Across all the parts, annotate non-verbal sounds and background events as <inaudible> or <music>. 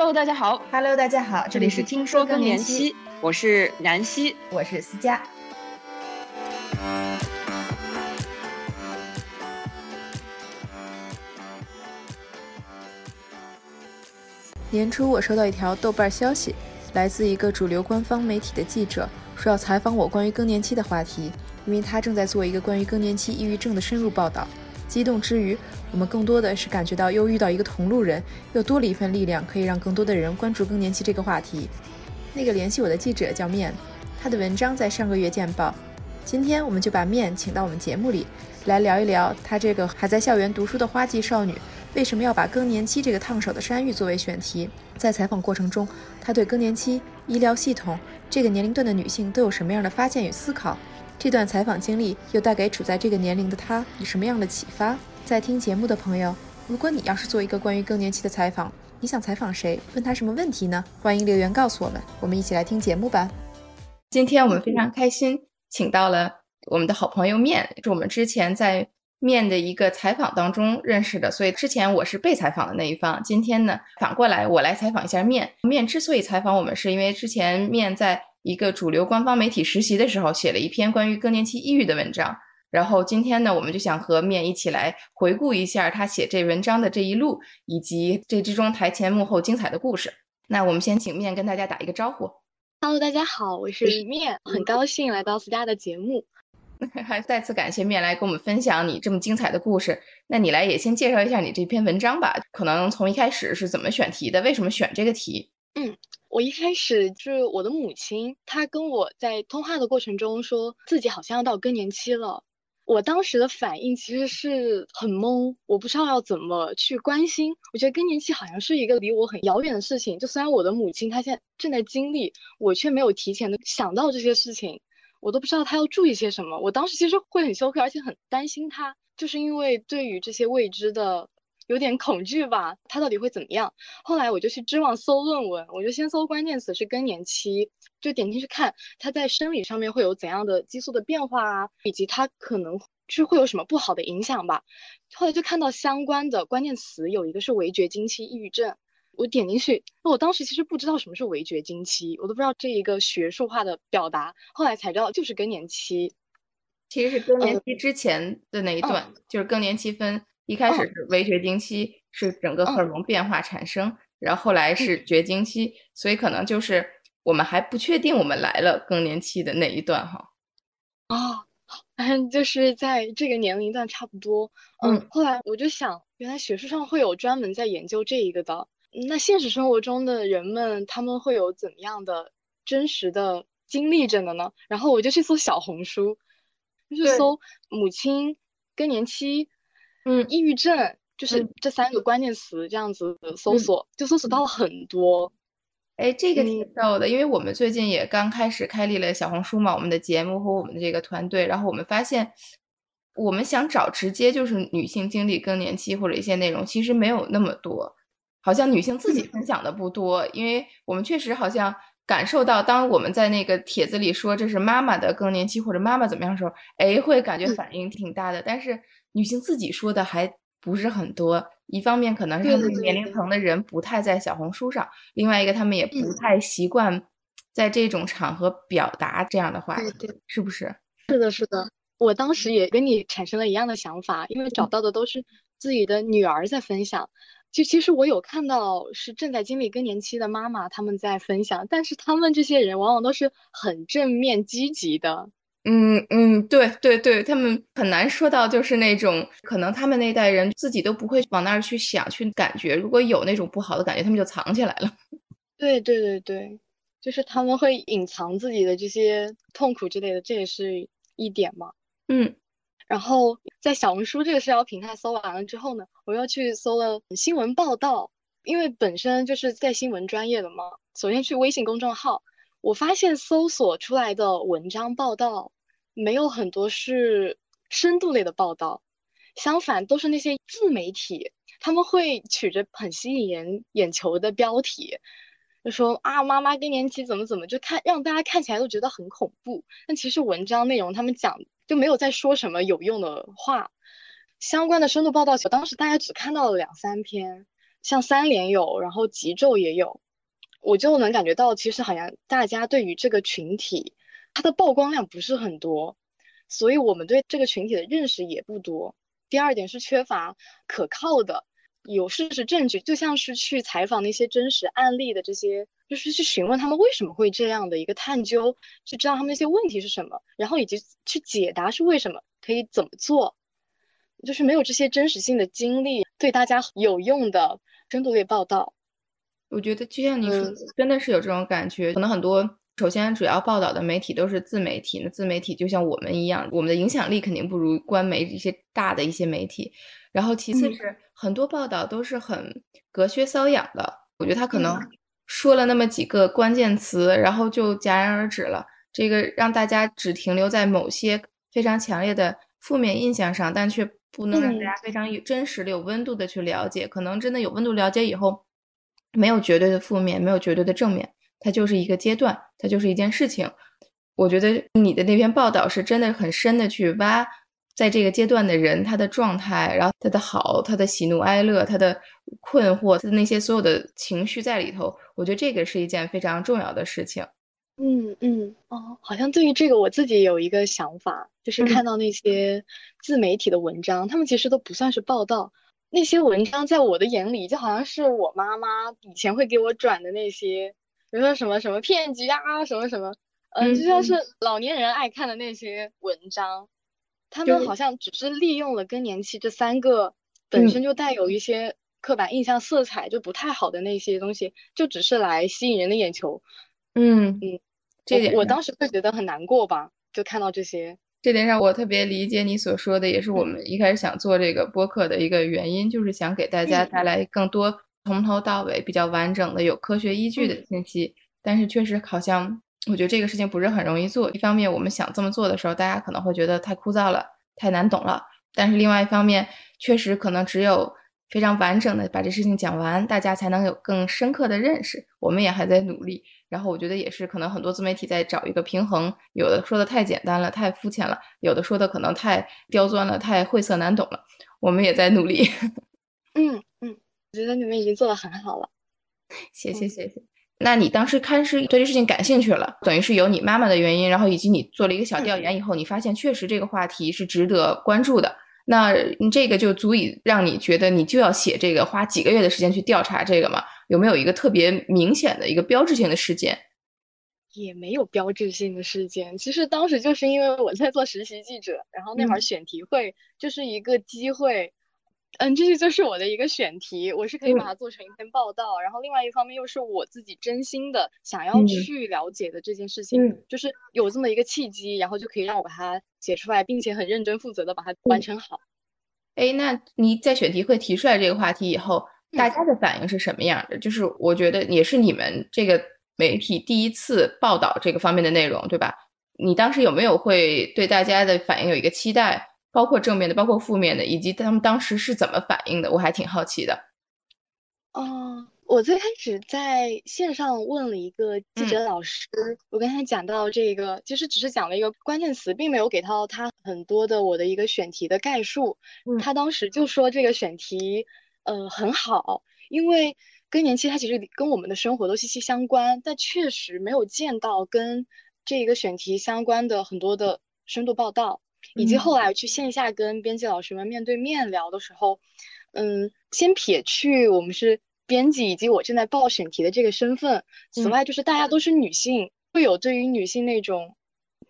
Hello，大家好。Hello，大家好，这里是听说更年期，我是南希，我是思佳。年初，我收到一条豆瓣消息，来自一个主流官方媒体的记者，说要采访我关于更年期的话题，因为他正在做一个关于更年期抑郁症的深入报道。激动之余，我们更多的是感觉到又遇到一个同路人，又多了一份力量，可以让更多的人关注更年期这个话题。那个联系我的记者叫面，他的文章在上个月见报。今天我们就把面请到我们节目里，来聊一聊他这个还在校园读书的花季少女，为什么要把更年期这个烫手的山芋作为选题。在采访过程中，他对更年期、医疗系统这个年龄段的女性都有什么样的发现与思考？这段采访经历又带给处在这个年龄的他以什么样的启发？在听节目的朋友，如果你要是做一个关于更年期的采访，你想采访谁？问他什么问题呢？欢迎留言告诉我们，我们一起来听节目吧。今天我们非常开心，请到了我们的好朋友面，是我们之前在面的一个采访当中认识的，所以之前我是被采访的那一方。今天呢，反过来我来采访一下面。面之所以采访我们，是因为之前面在一个主流官方媒体实习的时候，写了一篇关于更年期抑郁的文章。然后今天呢，我们就想和面一起来回顾一下他写这文章的这一路，以及这之中台前幕后精彩的故事。那我们先请面跟大家打一个招呼。Hello，大家好，我是面，<laughs> 很高兴来到思佳的节目。<laughs> 还再次感谢面来跟我们分享你这么精彩的故事。那你来也先介绍一下你这篇文章吧，可能从一开始是怎么选题的，为什么选这个题？嗯，我一开始就是我的母亲，她跟我在通话的过程中说自己好像要到更年期了。我当时的反应其实是很懵，我不知道要怎么去关心。我觉得更年期好像是一个离我很遥远的事情，就虽然我的母亲她现在正在经历，我却没有提前的想到这些事情，我都不知道她要注意些什么。我当时其实会很羞愧，而且很担心她，就是因为对于这些未知的有点恐惧吧，她到底会怎么样？后来我就去知网搜论文，我就先搜关键词是更年期。就点进去看，它在生理上面会有怎样的激素的变化啊，以及它可能是会有什么不好的影响吧。后来就看到相关的关键词，有一个是围绝经期抑郁症，我点进去，那我当时其实不知道什么是围绝经期，我都不知道这一个学术化的表达，后来才知道就是更年期。其实是更年期之前的那一段，嗯、就是更年期分一开始是围绝经期，是整个荷尔蒙变化产生，嗯、然后后来是绝经期，所以可能就是。我们还不确定我们来了更年期的那一段哈，哦，嗯，就是在这个年龄段差不多，嗯，嗯。后来我就想，原来学术上会有专门在研究这一个的，那现实生活中的人们他们会有怎么样的真实的经历着的呢？然后我就去搜小红书，就去搜母亲更年期，嗯，抑郁症，就是这三个关键词这样子搜索，嗯、就搜索到了很多。哎，这个挺逗的，因为我们最近也刚开始开立了小红书嘛，我们的节目和我们的这个团队，然后我们发现，我们想找直接就是女性经历更年期或者一些内容，其实没有那么多，好像女性自己分享的不多，因为我们确实好像感受到，当我们在那个帖子里说这是妈妈的更年期或者妈妈怎么样的时候，哎，会感觉反应挺大的，但是女性自己说的还不是很多。一方面可能是他们年龄层的人不太在小红书上，另外一个他们也不太习惯在这种场合表达这样的话，对对，是不是？是的，是的。我当时也跟你产生了一样的想法，因为找到的都是自己的女儿在分享。就其实我有看到是正在经历更年期的妈妈他们在分享，但是他们这些人往往都是很正面积极的。嗯嗯，对对对，他们很难说到就是那种可能他们那代人自己都不会往那儿去想去感觉，如果有那种不好的感觉，他们就藏起来了。<laughs> 对对对对，就是他们会隐藏自己的这些痛苦之类的，这也是一点嘛。嗯，然后在小红书这个社交平台搜完了之后呢，我又去搜了新闻报道，因为本身就是在新闻专业的嘛。首先去微信公众号。我发现搜索出来的文章报道没有很多是深度类的报道，相反都是那些自媒体，他们会取着很吸引人眼球的标题，就说啊妈妈更年期怎么怎么，就看让大家看起来都觉得很恐怖。但其实文章内容他们讲就没有在说什么有用的话，相关的深度报道，我当时大概只看到了两三篇。像三联有，然后极昼也有，我就能感觉到，其实好像大家对于这个群体，它的曝光量不是很多，所以我们对这个群体的认识也不多。第二点是缺乏可靠的。有事实证据，就像是去采访那些真实案例的这些，就是去询问他们为什么会这样的一个探究，去知道他们那些问题是什么，然后以及去解答是为什么，可以怎么做，就是没有这些真实性的经历，对大家有用的深度类报道。我觉得就像你说，真的是有这种感觉，可能很多。首先，主要报道的媒体都是自媒体。那自媒体就像我们一样，我们的影响力肯定不如官媒一些大的一些媒体。然后，其次是很多报道都是很隔靴搔痒的。我觉得他可能说了那么几个关键词，然后就戛然而止了。这个让大家只停留在某些非常强烈的负面印象上，但却不能让大家非常有真实的、有温度的去了解。可能真的有温度了解以后，没有绝对的负面，没有绝对的正面。它就是一个阶段，它就是一件事情。我觉得你的那篇报道是真的很深的去挖，在这个阶段的人他的状态，然后他的好，他的喜怒哀乐，他的困惑，他的那些所有的情绪在里头。我觉得这个是一件非常重要的事情。嗯嗯哦，好像对于这个我自己有一个想法，就是看到那些自媒体的文章，他们其实都不算是报道，那些文章在我的眼里就好像是我妈妈以前会给我转的那些。比如说什么什么骗局啊，什么什么，嗯，就像是老年人爱看的那些文章，他们好像只是利用了更年期这三个本身就带有一些刻板印象色彩就不太好的那些东西，就只是来吸引人的眼球。嗯嗯，这点我当时会觉得很难过吧，就看到这些。这点上我特别理解你所说的，也是我们一开始想做这个播客的一个原因，就是想给大家带来更多。从头到尾比较完整的、有科学依据的信息，但是确实好像我觉得这个事情不是很容易做。一方面，我们想这么做的时候，大家可能会觉得太枯燥了、太难懂了；但是另外一方面，确实可能只有非常完整的把这事情讲完，大家才能有更深刻的认识。我们也还在努力。然后我觉得也是，可能很多自媒体在找一个平衡，有的说的太简单了、太肤浅了；有的说的可能太刁钻了、太晦涩难懂了。我们也在努力。<laughs> 嗯嗯。我觉得你们已经做的很好了，谢谢谢谢。那你当时开始对这事情感兴趣了，等于是有你妈妈的原因，然后以及你做了一个小调研以后，你发现确实这个话题是值得关注的。那这个就足以让你觉得你就要写这个，花几个月的时间去调查这个嘛？有没有一个特别明显的一个标志性的事件？也没有标志性的事件。其实当时就是因为我在做实习记者，然后那会儿选题会就是一个机会。嗯，这些就是我的一个选题，我是可以把它做成一篇报道。然后另外一方面又是我自己真心的想要去了解的这件事情，就是有这么一个契机，然后就可以让我把它写出来，并且很认真负责的把它完成好。哎，那你在选题会提出来这个话题以后，大家的反应是什么样的？就是我觉得也是你们这个媒体第一次报道这个方面的内容，对吧？你当时有没有会对大家的反应有一个期待？包括正面的，包括负面的，以及他们当时是怎么反应的，我还挺好奇的。哦，我最开始在线上问了一个记者老师，我跟他讲到这个，其实只是讲了一个关键词，并没有给到他很多的我的一个选题的概述。他当时就说这个选题，呃，很好，因为更年期它其实跟我们的生活都息息相关，但确实没有见到跟这一个选题相关的很多的深度报道。以及后来去线下跟编辑老师们面对面聊的时候，嗯，先撇去我们是编辑以及我正在报审题的这个身份，此外就是大家都是女性，会有对于女性那种，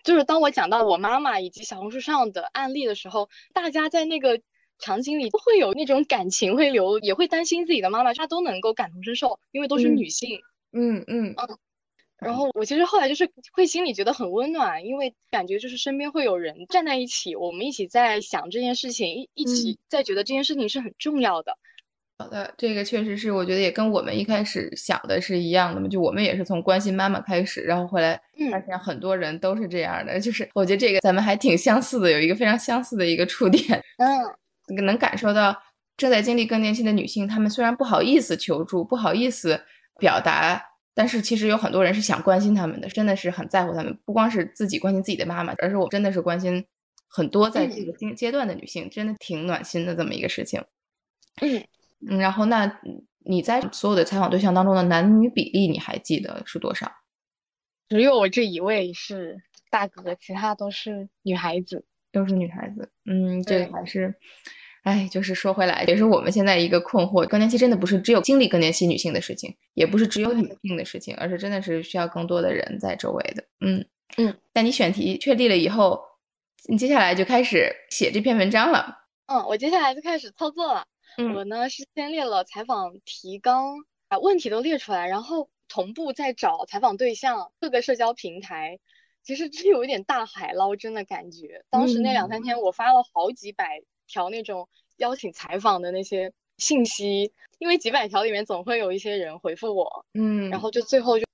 就是当我讲到我妈妈以及小红书上的案例的时候，大家在那个场景里都会有那种感情会流，也会担心自己的妈妈，她都能够感同身受，因为都是女性。嗯嗯嗯。然后我其实后来就是会心里觉得很温暖，因为感觉就是身边会有人站在一起，我们一起在想这件事情，一一起在觉得这件事情是很重要的。好的，这个确实是我觉得也跟我们一开始想的是一样的嘛，就我们也是从关心妈妈开始，然后后来发现很多人都是这样的，就是我觉得这个咱们还挺相似的，有一个非常相似的一个触点。<laughs> 嗯，能感受到正在经历更年期的女性，她们虽然不好意思求助，不好意思表达。但是其实有很多人是想关心他们的，真的是很在乎他们，不光是自己关心自己的妈妈，而是我真的是关心很多在这个阶阶段的女性，真的挺暖心的这么一个事情。嗯嗯，然后那你在所有的采访对象当中的男女比例，你还记得是多少？只有我这一位是大哥，其他都是女孩子，都是女孩子。嗯，这个还是，哎，就是说回来，也是我们现在一个困惑：更年期真的不是只有经历更年期女性的事情，也不是只有女性的事情，而是真的是需要更多的人在周围的。嗯嗯。但你选题确立了以后，你接下来就开始写这篇文章了。嗯，我接下来就开始操作了。嗯，我呢是先列了采访提纲，把问题都列出来，然后。同步在找采访对象，各个社交平台，其实这有一点大海捞针的感觉。当时那两三天，我发了好几百条那种邀请采访的那些信息，因为几百条里面总会有一些人回复我，嗯，然后就最后就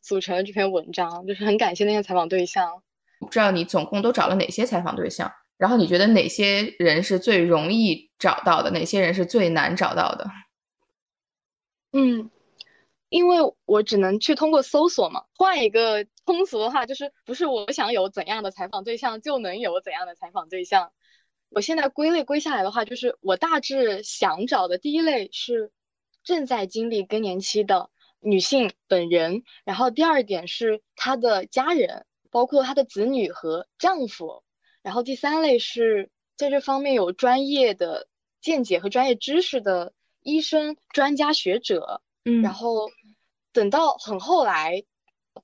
组成了这篇文章，就是很感谢那些采访对象。不知道你总共都找了哪些采访对象，然后你觉得哪些人是最容易找到的，哪些人是最难找到的？嗯。因为我只能去通过搜索嘛，换一个通俗的话，就是不是我想有怎样的采访对象就能有怎样的采访对象。我现在归类归下来的话，就是我大致想找的第一类是正在经历更年期的女性本人，然后第二点是她的家人，包括她的子女和丈夫，然后第三类是在这方面有专业的见解和专业知识的医生、专家学者，嗯，然后。等到很后来，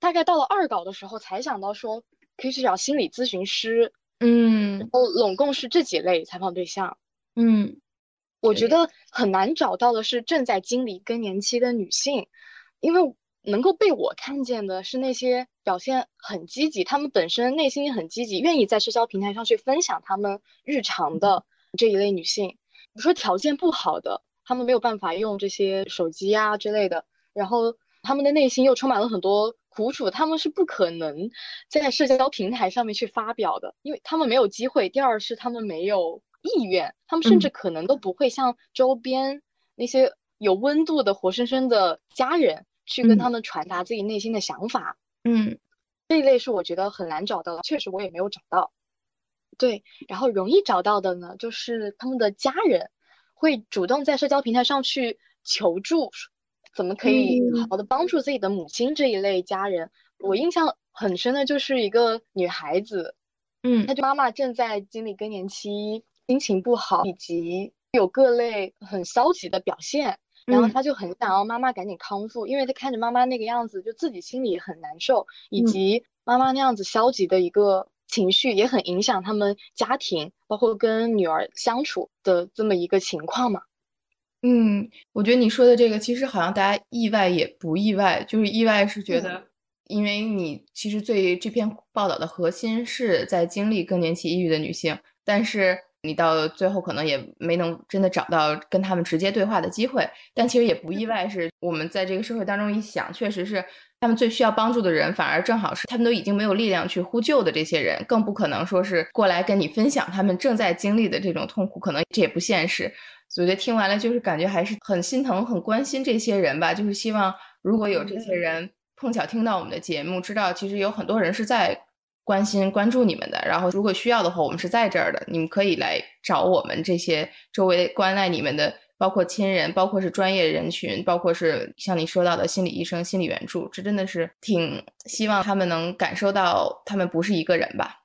大概到了二稿的时候，才想到说可以去找心理咨询师，嗯，然后拢共是这几类采访对象，嗯，我觉得很难找到的是正在经历更年期的女性，因为能够被我看见的是那些表现很积极，她们本身内心很积极，愿意在社交平台上去分享她们日常的这一类女性。比如说条件不好的，她们没有办法用这些手机啊之类的，然后。她们的内心又充满了很多苦楚，他们是不可能在社交平台上面去发表的，因为他们没有机会。第二是他们没有意愿，他们甚至可能都不会向周边那些有温度的活生生的家人去跟他们传达自己内心的想法。嗯，这一类是我觉得很难找到的，确实我也没有找到。对，然后容易找到的呢，就是他们的家人会主动在社交平台上去求助。怎么可以好好的帮助自己的母亲这一类家人？我印象很深的就是一个女孩子，嗯，她就妈妈正在经历更年期，心情不好，以及有各类很消极的表现，然后她就很想要妈妈赶紧康复，因为她看着妈妈那个样子，就自己心里很难受，以及妈妈那样子消极的一个情绪，也很影响他们家庭，包括跟女儿相处的这么一个情况嘛。嗯，我觉得你说的这个其实好像大家意外也不意外，就是意外是觉得，因为你其实对这篇报道的核心是在经历更年期抑郁的女性，但是你到最后可能也没能真的找到跟他们直接对话的机会。但其实也不意外，是我们在这个社会当中一想，确实是他们最需要帮助的人，反而正好是他们都已经没有力量去呼救的这些人，更不可能说是过来跟你分享他们正在经历的这种痛苦，可能这也不现实。我觉得听完了就是感觉还是很心疼、很关心这些人吧。就是希望如果有这些人碰巧听到我们的节目，知道其实有很多人是在关心、关注你们的。然后如果需要的话，我们是在这儿的，你们可以来找我们这些周围关爱你们的，包括亲人，包括是专业人群，包括是像你说到的心理医生、心理援助。这真的是挺希望他们能感受到，他们不是一个人吧。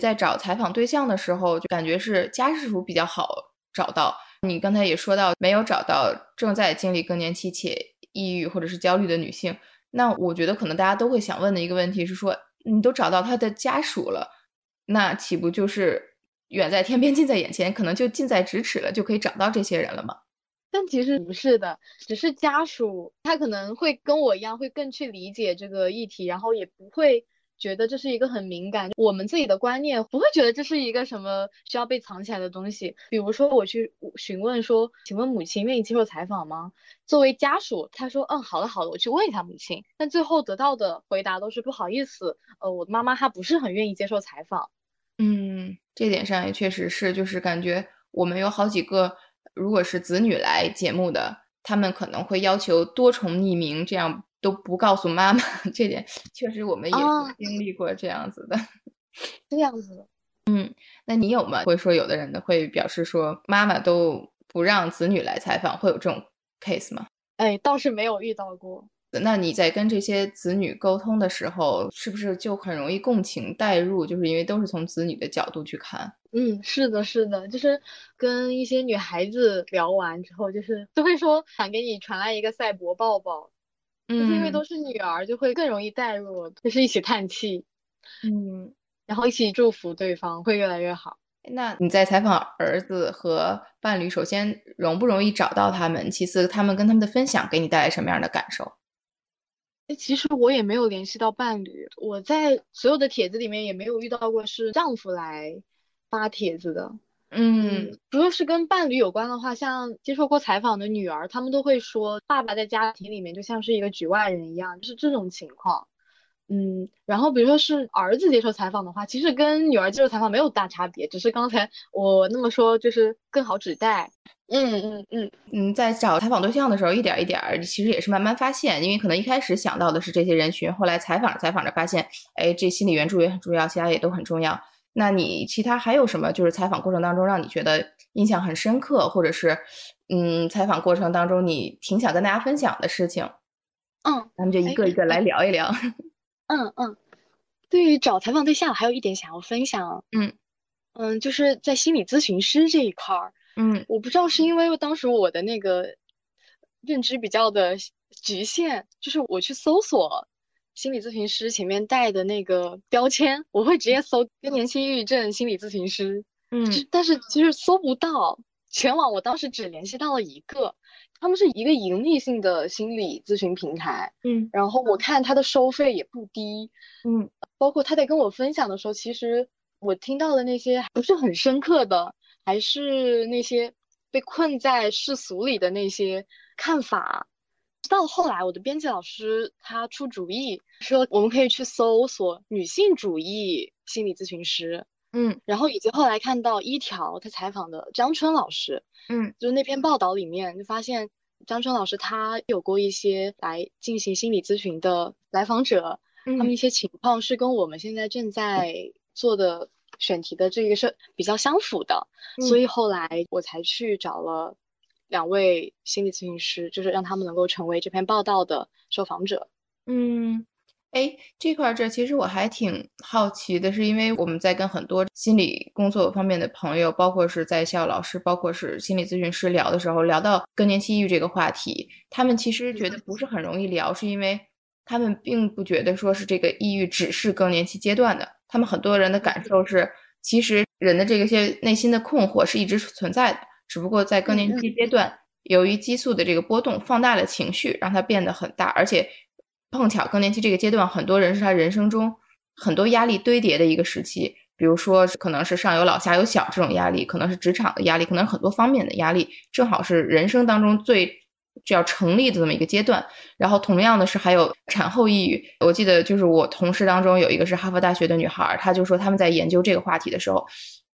在找采访对象的时候，就感觉是家属比较好找到。你刚才也说到没有找到正在经历更年期且抑郁或者是焦虑的女性，那我觉得可能大家都会想问的一个问题是说，你都找到他的家属了，那岂不就是远在天边近在眼前，可能就近在咫尺了，就可以找到这些人了吗？但其实不是的，只是家属他可能会跟我一样，会更去理解这个议题，然后也不会。觉得这是一个很敏感，我们自己的观念不会觉得这是一个什么需要被藏起来的东西。比如说我去询问说，请问母亲愿意接受采访吗？作为家属，他说，嗯，好的好的，我去问一下母亲。但最后得到的回答都是不好意思，呃，我的妈妈她不是很愿意接受采访。嗯，这点上也确实是，就是感觉我们有好几个，如果是子女来节目的，他们可能会要求多重匿名，这样。都不告诉妈妈，<laughs> 这点确实我们也经历过这样子的，<laughs> 这样子的。嗯，那你有吗？会说有的人呢会表示说，妈妈都不让子女来采访，会有这种 case 吗？哎，倒是没有遇到过。那你在跟这些子女沟通的时候，是不是就很容易共情代入？就是因为都是从子女的角度去看。嗯，是的，是的，就是跟一些女孩子聊完之后，就是都会说想给你传来一个赛博抱抱，就是因为都是女儿，就会更容易代入，就是一起叹气，嗯，然后一起祝福对方会越来越好。那你在采访儿子和伴侣，首先容不容易找到他们？其次，他们跟他们的分享给你带来什么样的感受？哎，其实我也没有联系到伴侣，我在所有的帖子里面也没有遇到过是丈夫来发帖子的。嗯，如果是跟伴侣有关的话，像接受过采访的女儿，他们都会说，爸爸在家庭里面就像是一个局外人一样，就是这种情况。嗯，然后比如说是儿子接受采访的话，其实跟女儿接受采访没有大差别，只是刚才我那么说就是更好指代。嗯嗯嗯嗯，在找采访对象的时候，一点一点其实也是慢慢发现，因为可能一开始想到的是这些人群，后来采访采访着发现，哎，这心理援助也很重要，其他也都很重要。那你其他还有什么就是采访过程当中让你觉得印象很深刻，或者是嗯，采访过程当中你挺想跟大家分享的事情？嗯，咱们就一个一个来聊一聊。嗯嗯，对于找采访对象，还有一点想要分享。嗯嗯，就是在心理咨询师这一块儿。嗯，我不知道是因为当时我的那个认知比较的局限，就是我去搜索心理咨询师前面带的那个标签，我会直接搜更年期抑郁症心理咨询师。嗯，但是其实搜不到，全网我当时只联系到了一个。他们是一个盈利性的心理咨询平台，嗯，然后我看他的收费也不低，嗯，包括他在跟我分享的时候，其实我听到的那些不是很深刻的，还是那些被困在世俗里的那些看法。到后来，我的编辑老师他出主意说，我们可以去搜索女性主义心理咨询师。嗯，然后以及后来看到一条他采访的张春老师，嗯，就是那篇报道里面就发现张春老师他有过一些来进行心理咨询的来访者，他们一些情况是跟我们现在正在做的选题的这个是比较相符的，所以后来我才去找了两位心理咨询师，就是让他们能够成为这篇报道的受访者。嗯。哎，这块儿这其实我还挺好奇的，是因为我们在跟很多心理工作方面的朋友，包括是在校老师，包括是心理咨询师聊的时候，聊到更年期抑郁这个话题，他们其实觉得不是很容易聊，是因为他们并不觉得说是这个抑郁只是更年期阶段的，他们很多人的感受是，其实人的这个些内心的困惑是一直存在的，只不过在更年期阶段，由于激素的这个波动放大了情绪，让它变得很大，而且。碰巧更年期这个阶段，很多人是他人生中很多压力堆叠的一个时期。比如说，可能是上有老下有小这种压力，可能是职场的压力，可能很多方面的压力，正好是人生当中最就要成立的这么一个阶段。然后，同样的是还有产后抑郁。我记得就是我同事当中有一个是哈佛大学的女孩，她就说他们在研究这个话题的时候，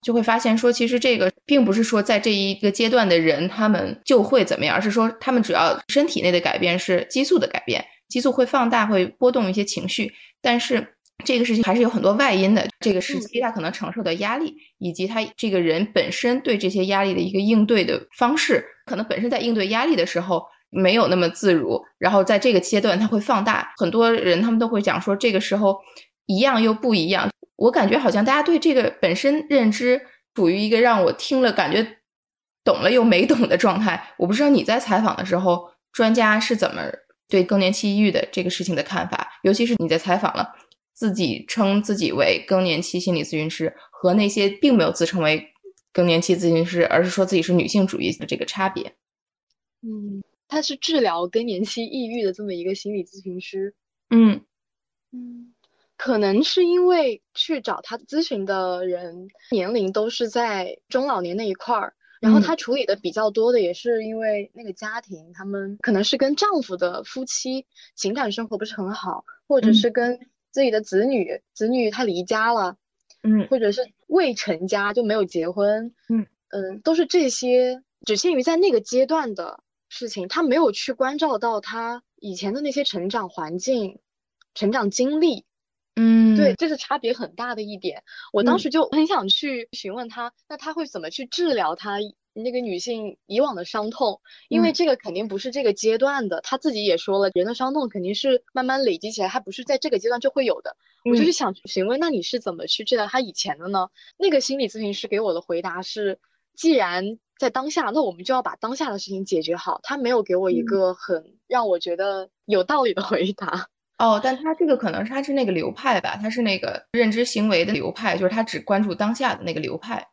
就会发现说，其实这个并不是说在这一个阶段的人他们就会怎么样，而是说他们主要身体内的改变是激素的改变。激素会放大，会波动一些情绪，但是这个事情还是有很多外因的。这个时期他可能承受的压力，以及他这个人本身对这些压力的一个应对的方式，可能本身在应对压力的时候没有那么自如，然后在这个阶段他会放大。很多人他们都会讲说，这个时候一样又不一样。我感觉好像大家对这个本身认知处于一个让我听了感觉懂了又没懂的状态。我不知道你在采访的时候，专家是怎么。对更年期抑郁的这个事情的看法，尤其是你在采访了自己称自己为更年期心理咨询师和那些并没有自称为更年期咨询师，而是说自己是女性主义的这个差别。嗯，他是治疗更年期抑郁的这么一个心理咨询师。嗯嗯，可能是因为去找他咨询的人年龄都是在中老年那一块儿。然后他处理的比较多的也是因为那个家庭，他们可能是跟丈夫的夫妻情感生活不是很好，或者是跟自己的子女，子女他离家了，嗯，或者是未成家就没有结婚，嗯嗯，都是这些只限于在那个阶段的事情，他没有去关照到他以前的那些成长环境、成长经历。嗯，对，这是差别很大的一点。我当时就很想去询问他，那他会怎么去治疗他那个女性以往的伤痛，因为这个肯定不是这个阶段的。他自己也说了，人的伤痛肯定是慢慢累积起来，他不是在这个阶段就会有的。我就是想询问，那你是怎么去治疗他以前的呢？那个心理咨询师给我的回答是，既然在当下，那我们就要把当下的事情解决好。他没有给我一个很让我觉得有道理的回答。哦，但他这个可能是他是那个流派吧，他是那个认知行为的流派，就是他只关注当下的那个流派。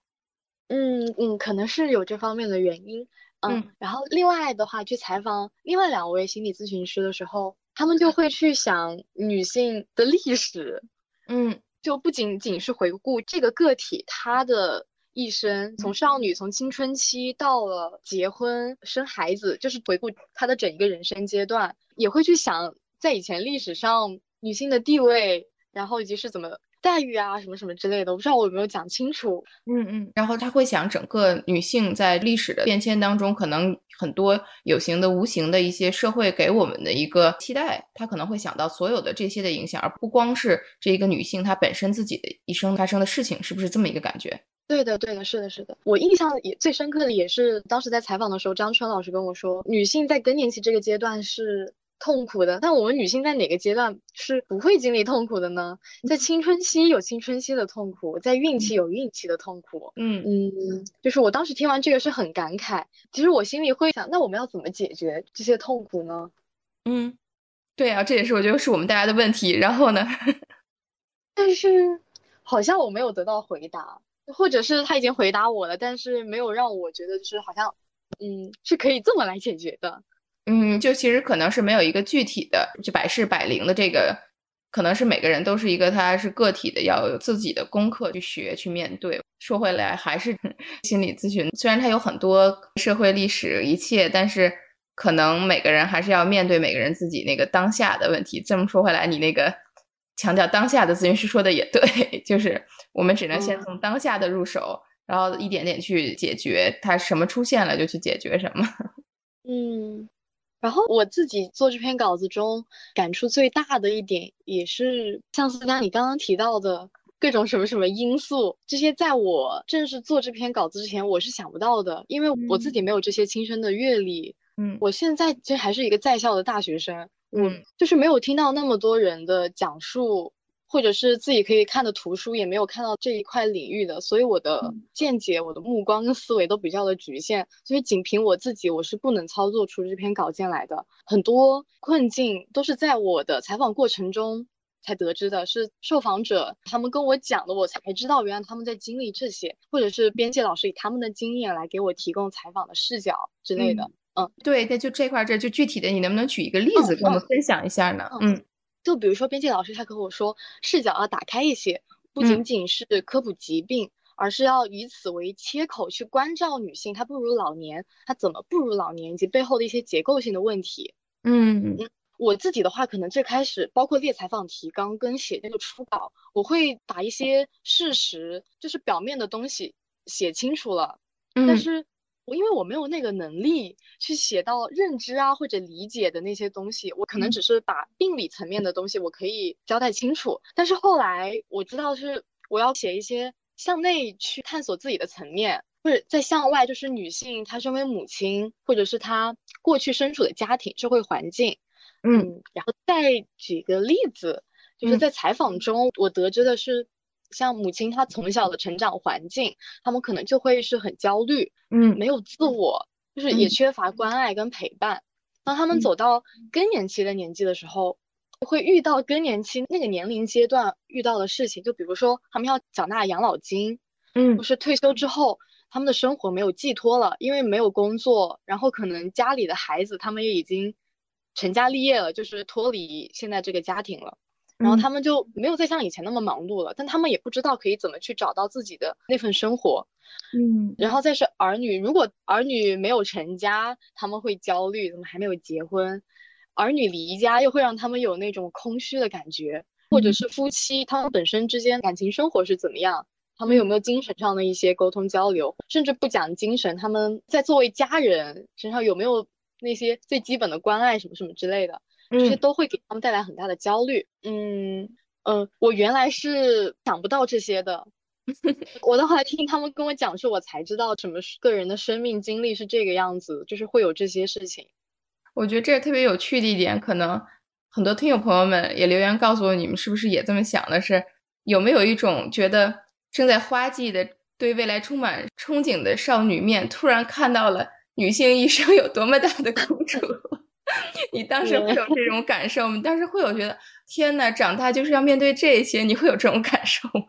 嗯嗯，可能是有这方面的原因。嗯，然后另外的话，去采访另外两位心理咨询师的时候，他们就会去想女性的历史。<laughs> 嗯，就不仅仅是回顾这个个体她的一生，从少女从青春期到了结婚生孩子，就是回顾她的整一个人生阶段，也会去想。在以前历史上，女性的地位，然后以及是怎么待遇啊，什么什么之类的，我不知道我有没有讲清楚。嗯嗯。然后他会想，整个女性在历史的变迁当中，可能很多有形的、无形的一些社会给我们的一个期待，他可能会想到所有的这些的影响，而不光是这一个女性她本身自己的一生发生的事情，是不是这么一个感觉？对的，对的，是的，是的。我印象也最深刻的也是当时在采访的时候，张春老师跟我说，女性在更年期这个阶段是。痛苦的，但我们女性在哪个阶段是不会经历痛苦的呢？在青春期有青春期的痛苦，在孕期有孕期的痛苦。嗯嗯，就是我当时听完这个是很感慨。其实我心里会想，那我们要怎么解决这些痛苦呢？嗯，对啊，这也是我觉得是我们大家的问题。然后呢？<laughs> 但是好像我没有得到回答，或者是他已经回答我了，但是没有让我觉得就是好像，嗯，是可以这么来解决的。嗯，就其实可能是没有一个具体的就百试百灵的这个，可能是每个人都是一个他是个体的，要有自己的功课去学去面对。说回来，还是 <laughs> 心理咨询，虽然它有很多社会历史一切，但是可能每个人还是要面对每个人自己那个当下的问题。这么说回来，你那个强调当下的咨询师说的也对，<laughs> 就是我们只能先从当下的入手，然后一点点去解决它什么出现了就去解决什么。<laughs> 嗯。然后我自己做这篇稿子中感触最大的一点，也是像思佳你刚刚提到的各种什么什么因素，这些在我正式做这篇稿子之前，我是想不到的，因为我自己没有这些亲身的阅历。嗯，我现在其实还是一个在校的大学生，嗯，就是没有听到那么多人的讲述。或者是自己可以看的图书，也没有看到这一块领域的，所以我的见解、我的目光跟思维都比较的局限，所以仅凭我自己，我是不能操作出这篇稿件来的。很多困境都是在我的采访过程中才得知的，是受访者他们跟我讲的，我才知道原来他们在经历这些，或者是编辑老师以他们的经验来给我提供采访的视角之类的。嗯，对，那就这块这就具体的，你能不能举一个例子跟我们分享一下呢？嗯。就比如说，编辑老师他跟我说，视角要打开一些，不仅仅是科普疾病，而是要以此为切口去关照女性，她步入老年，她怎么步入老年，以及背后的一些结构性的问题。嗯嗯，我自己的话，可能最开始包括列采访提纲跟写那个初稿，我会把一些事实，就是表面的东西写清楚了，嗯但是。我因为我没有那个能力去写到认知啊或者理解的那些东西，我可能只是把病理层面的东西我可以交代清楚。但是后来我知道是我要写一些向内去探索自己的层面，或者在向外，就是女性她身为母亲，或者是她过去身处的家庭社会环境，嗯，然后再举个例子，就是在采访中我得知的是。像母亲，她从小的成长环境，他们可能就会是很焦虑，嗯，没有自我，就是也缺乏关爱跟陪伴。当他们走到更年期的年纪的时候，会遇到更年期那个年龄阶段遇到的事情，就比如说他们要缴纳养老金，嗯，或是退休之后他们的生活没有寄托了，因为没有工作，然后可能家里的孩子他们也已经成家立业了，就是脱离现在这个家庭了。然后他们就没有再像以前那么忙碌了，但他们也不知道可以怎么去找到自己的那份生活，嗯，然后再是儿女，如果儿女没有成家，他们会焦虑，怎么还没有结婚？儿女离家又会让他们有那种空虚的感觉，或者是夫妻他们本身之间感情生活是怎么样？他们有没有精神上的一些沟通交流？甚至不讲精神，他们在作为家人身上有没有那些最基本的关爱什么什么之类的？这些都会给他们带来很大的焦虑。嗯嗯，我原来是想不到这些的，<laughs> 我到后来听他们跟我讲述，我才知道什么个人的生命经历是这个样子，就是会有这些事情。我觉得这特别有趣的一点，可能很多听友朋友们也留言告诉我，你们是不是也这么想的？是有没有一种觉得正在花季的、对未来充满憧憬的少女面，突然看到了女性一生有多么大的苦楚？<laughs> <laughs> 你当时会有这种感受吗？当时会有觉得天呐，长大就是要面对这些，你会有这种感受吗？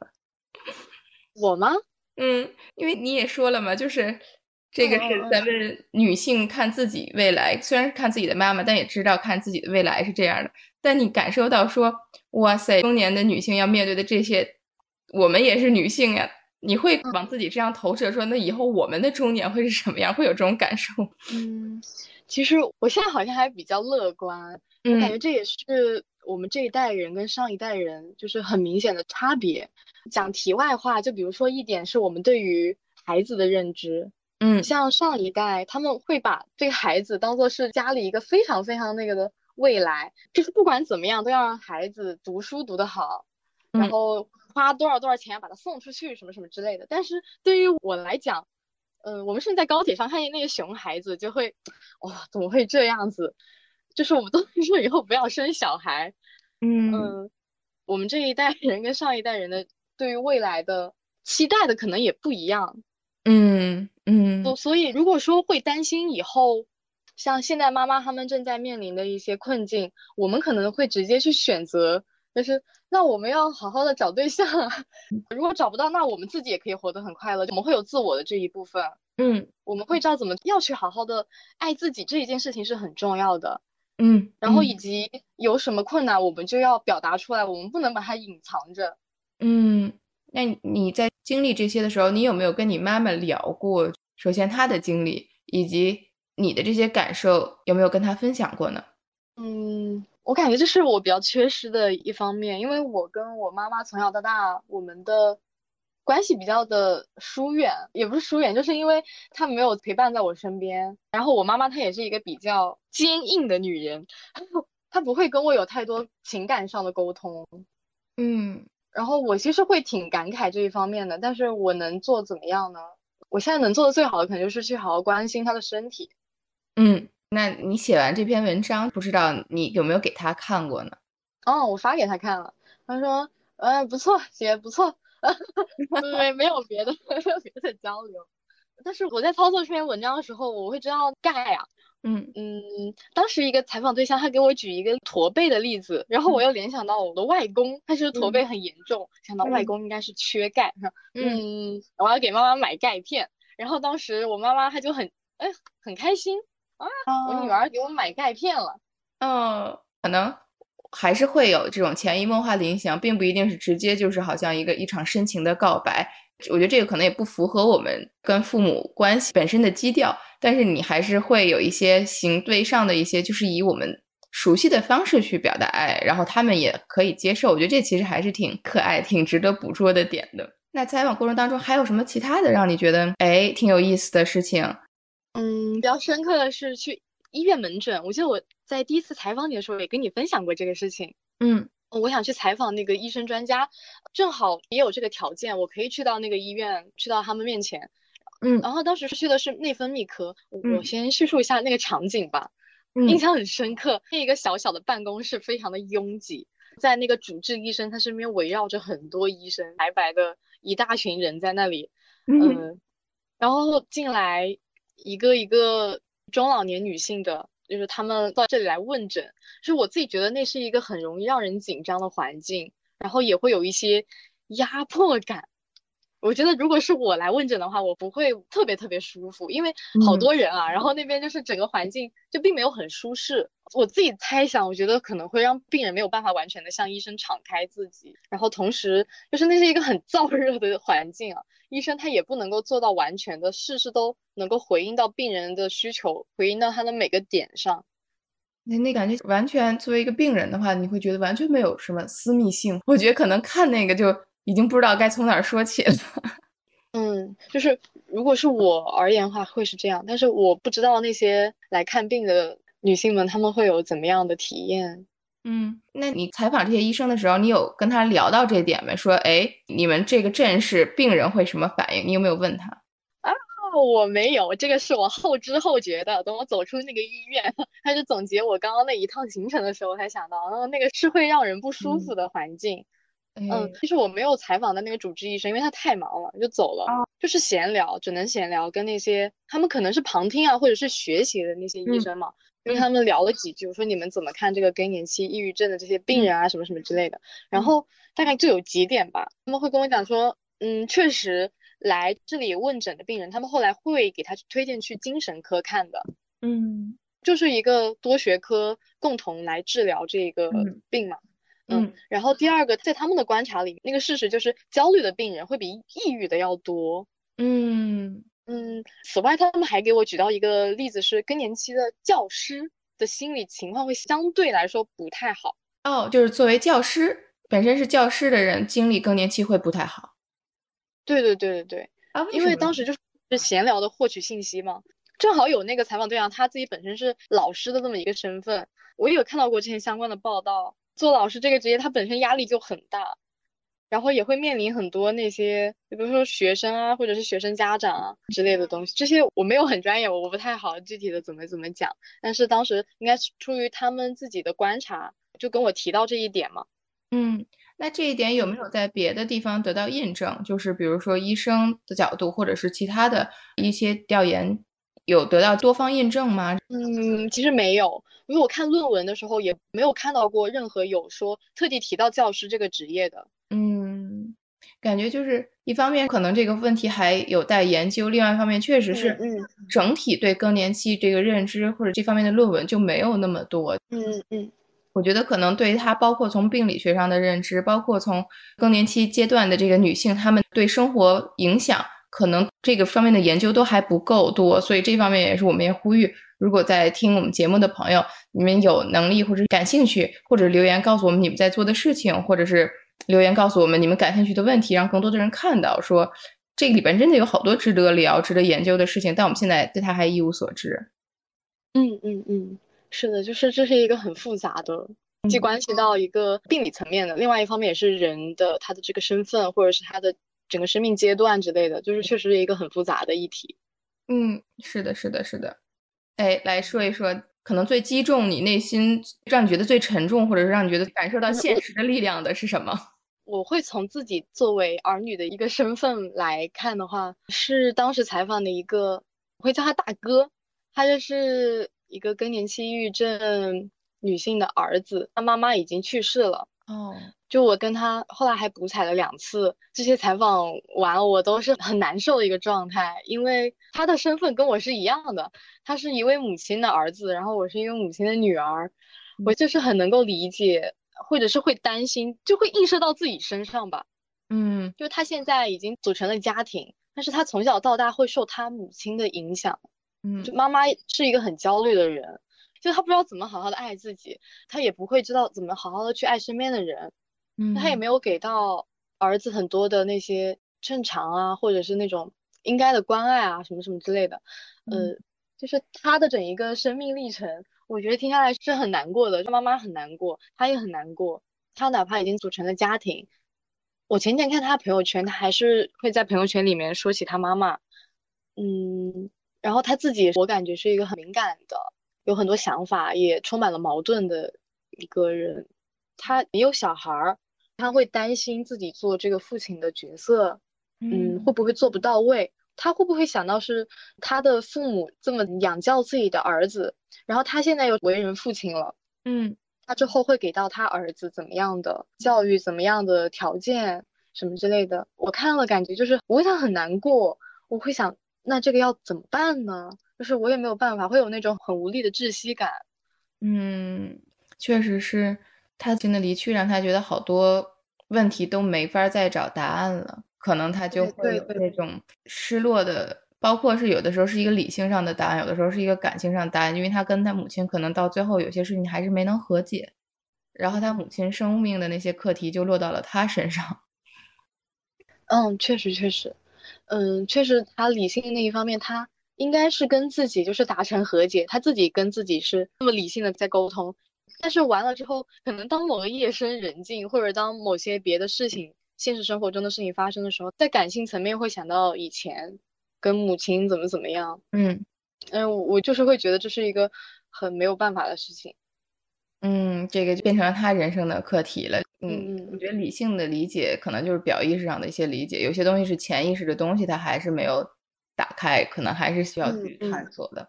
<laughs> 我吗？嗯，因为你也说了嘛，就是这个是咱们女性看自己未来，虽然是看自己的妈妈，但也知道看自己的未来是这样的。但你感受到说，哇塞，中年的女性要面对的这些，我们也是女性呀，你会往自己这样投射，说那以后我们的中年会是什么样？会有这种感受？嗯。其实我现在好像还比较乐观，我感觉这也是我们这一代人跟上一代人就是很明显的差别。讲题外话，就比如说一点是我们对于孩子的认知，嗯，像上一代他们会把这个孩子当做是家里一个非常非常那个的未来，就是不管怎么样都要让孩子读书读得好，然后花多少多少钱把他送出去什么什么之类的。但是对于我来讲，嗯，我们甚至在高铁上看见那些熊孩子，就会，哇，怎么会这样子？就是我们都 <laughs> 说以后不要生小孩。嗯，我们这一代人跟上一代人的对于未来的期待的可能也不一样。嗯嗯。所所以，如果说会担心以后，像现在妈妈他们正在面临的一些困境，我们可能会直接去选择。就是那我们要好好的找对象，如果找不到，那我们自己也可以活得很快乐。我们会有自我的这一部分，嗯，我们会知道怎么要去好好的爱自己，这一件事情是很重要的，嗯。然后以及有什么困难，我们就要表达出来，我们不能把它隐藏着。嗯，那你在经历这些的时候，你有没有跟你妈妈聊过？首先她的经历以及你的这些感受，有没有跟她分享过呢？嗯。我感觉这是我比较缺失的一方面，因为我跟我妈妈从小到大，我们的关系比较的疏远，也不是疏远，就是因为她没有陪伴在我身边。然后我妈妈她也是一个比较坚硬的女人，<laughs> 她不会跟我有太多情感上的沟通。嗯，然后我其实会挺感慨这一方面的，但是我能做怎么样呢？我现在能做的最好的可能就是去好好关心她的身体。嗯。那你写完这篇文章，不知道你有没有给他看过呢？哦，我发给他看了，他说，呃，不错，写不错，<laughs> 没没有别的，<laughs> 没有别的交流。但是我在操作这篇文章的时候，我会知道钙啊，嗯。嗯，当时一个采访对象他给我举一个驼背的例子，然后我又联想到我的外公，他是驼背很严重，想到外公应该是缺钙，嗯，我要给妈妈买钙片，然后当时我妈妈她就很，哎，很开心。啊！我女儿给我买钙片了。嗯，可能还是会有这种潜移默化的影响，并不一定是直接就是好像一个一场深情的告白。我觉得这个可能也不符合我们跟父母关系本身的基调。但是你还是会有一些行对上的一些，就是以我们熟悉的方式去表达爱，然后他们也可以接受。我觉得这其实还是挺可爱、挺值得捕捉的点的。那采访过程当中还有什么其他的让你觉得哎挺有意思的事情？嗯，比较深刻的是去医院门诊。我记得我在第一次采访你的时候也跟你分享过这个事情。嗯，我想去采访那个医生专家，正好也有这个条件，我可以去到那个医院，去到他们面前。嗯，然后当时去的是内分泌科。我先叙述一下那个场景吧，印象很深刻。那一个小小的办公室非常的拥挤，在那个主治医生他身边围绕着很多医生，白白的一大群人在那里。嗯，然后进来。一个一个中老年女性的，就是他们到这里来问诊，就是我自己觉得那是一个很容易让人紧张的环境，然后也会有一些压迫感。我觉得如果是我来问诊的话，我不会特别特别舒服，因为好多人啊，然后那边就是整个环境就并没有很舒适。我自己猜想，我觉得可能会让病人没有办法完全的向医生敞开自己，然后同时就是那是一个很 <laughs> 燥热的环境啊，医生他也不能够做到完全的事事都能够回应到病人的需求，回应到他的每个点上。那那感觉完全作为一个病人的话，你会觉得完全没有什么私密性。我觉得可能看那个就。已经不知道该从哪儿说起了。嗯，就是如果是我而言的话，会是这样。但是我不知道那些来看病的女性们，她们会有怎么样的体验。嗯，那你采访这些医生的时候，你有跟他聊到这点没？说，哎，你们这个阵势，病人会什么反应？你有没有问他？啊，我没有，这个是我后知后觉的。等我走出那个医院，开始总结我刚刚那一趟行程的时候，才想到，嗯，那个是会让人不舒服的环境。嗯，其实我没有采访的那个主治医生，因为他太忙了，就走了。就是闲聊，只能闲聊，跟那些他们可能是旁听啊，或者是学习的那些医生嘛。因为他们聊了几句，我说你们怎么看这个更年期抑郁症的这些病人啊，什么什么之类的。然后大概就有几点吧，他们会跟我讲说，嗯，确实来这里问诊的病人，他们后来会给他推荐去精神科看的。嗯，就是一个多学科共同来治疗这个病嘛。嗯。然后第二个，在他们的观察里，那个事实就是焦虑的病人会比抑郁的要多。嗯。嗯，此外，他们还给我举到一个例子，是更年期的教师的心理情况会相对来说不太好。哦，就是作为教师，本身是教师的人，经历更年期会不太好。对对对对对，啊，因为当时就是闲聊的获取信息嘛，正好有那个采访对象，他自己本身是老师的这么一个身份，我也有看到过这些相关的报道。做老师这个职业，他本身压力就很大。然后也会面临很多那些，比如说学生啊，或者是学生家长啊之类的东西。这些我没有很专业，我不太好具体的怎么怎么讲。但是当时应该是出于他们自己的观察，就跟我提到这一点嘛。嗯，那这一点有没有在别的地方得到印证？就是比如说医生的角度，或者是其他的一些调研，有得到多方验证吗？嗯，其实没有，因为我看论文的时候也没有看到过任何有说特地提到教师这个职业的。嗯，感觉就是一方面可能这个问题还有待研究，另外一方面确实是，嗯，整体对更年期这个认知或者这方面的论文就没有那么多。嗯嗯，我觉得可能对它包括从病理学上的认知，包括从更年期阶段的这个女性她们对生活影响，可能这个方面的研究都还不够多，所以这方面也是我们也呼吁，如果在听我们节目的朋友，你们有能力或者感兴趣，或者留言告诉我们你们在做的事情，或者是。留言告诉我们你们感兴趣的问题，让更多的人看到，说这个里边真的有好多值得聊、值得研究的事情，但我们现在对它还一无所知。嗯嗯嗯，是的，就是这是一个很复杂的，既关系到一个病理层面的，另外一方面也是人的他的这个身份，或者是他的整个生命阶段之类的，就是确实是一个很复杂的议题。嗯，是的，是的，是的。哎，来说一说。可能最击中你内心，让你觉得最沉重，或者是让你觉得感受到现实的力量的是什么？<laughs> 我会从自己作为儿女的一个身份来看的话，是当时采访的一个，我会叫他大哥，他就是一个更年期抑郁症女性的儿子，他妈妈已经去世了。哦。就我跟他后来还补采了两次，这些采访完我都是很难受的一个状态，因为他的身份跟我是一样的，他是一位母亲的儿子，然后我是一位母亲的女儿，我就是很能够理解，或者是会担心，就会映射到自己身上吧。嗯，就他现在已经组成了家庭，但是他从小到大会受他母亲的影响，嗯，就妈妈是一个很焦虑的人，就他不知道怎么好好的爱自己，他也不会知道怎么好好的去爱身边的人。嗯他也没有给到儿子很多的那些正常啊，或者是那种应该的关爱啊，什么什么之类的。呃，就是他的整一个生命历程，我觉得听下来是很难过的。妈妈很难过，他也很难过。他哪怕已经组成了家庭，我前天看他朋友圈，他还是会在朋友圈里面说起他妈妈。嗯，然后他自己，我感觉是一个很敏感的，有很多想法，也充满了矛盾的一个人。他没有小孩儿。他会担心自己做这个父亲的角色，嗯，会不会做不到位？他会不会想到是他的父母这么养教自己的儿子，然后他现在又为人父亲了，嗯，他之后会给到他儿子怎么样的教育，怎么样的条件，什么之类的？我看了感觉就是我会想很难过，我会想那这个要怎么办呢？就是我也没有办法，会有那种很无力的窒息感。嗯，确实是。他真的离去，让他觉得好多问题都没法再找答案了。可能他就会有那种失落的，包括是有的时候是一个理性上的答案，有的时候是一个感性上答案。因为他跟他母亲可能到最后有些事情还是没能和解，然后他母亲生命的那些课题就落到了他身上。嗯，确实确实，嗯，确实他理性的那一方面，他应该是跟自己就是达成和解，他自己跟自己是那么理性的在沟通。但是完了之后，可能当某个夜深人静，或者当某些别的事情，现实生活中的事情发生的时候，在感性层面会想到以前跟母亲怎么怎么样。嗯嗯，我就是会觉得这是一个很没有办法的事情。嗯，这个就变成了他人生的课题了。嗯嗯，我觉得理性的理解可能就是表意识上的一些理解，有些东西是潜意识的东西，他还是没有打开，可能还是需要去探索的。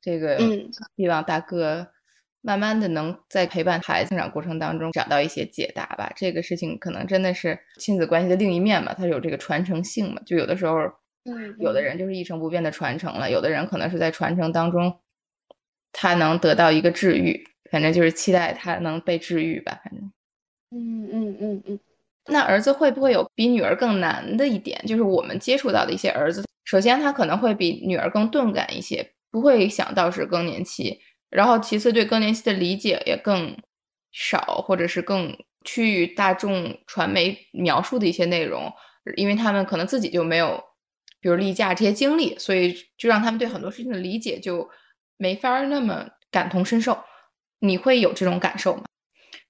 这个嗯希望大哥慢慢的能在陪伴孩子成长过程当中找到一些解答吧。这个事情可能真的是亲子关系的另一面嘛，它有这个传承性嘛。就有的时候，嗯有的人就是一成不变的传承了，有的人可能是在传承当中，他能得到一个治愈。反正就是期待他能被治愈吧。反正，嗯嗯嗯嗯。那儿子会不会有比女儿更难的一点？就是我们接触到的一些儿子，首先他可能会比女儿更钝感一些，不会想到是更年期。然后其次对更年期的理解也更少，或者是更趋于大众传媒描述的一些内容，因为他们可能自己就没有，比如例假这些经历，所以就让他们对很多事情的理解就没法那么感同身受。你会有这种感受吗？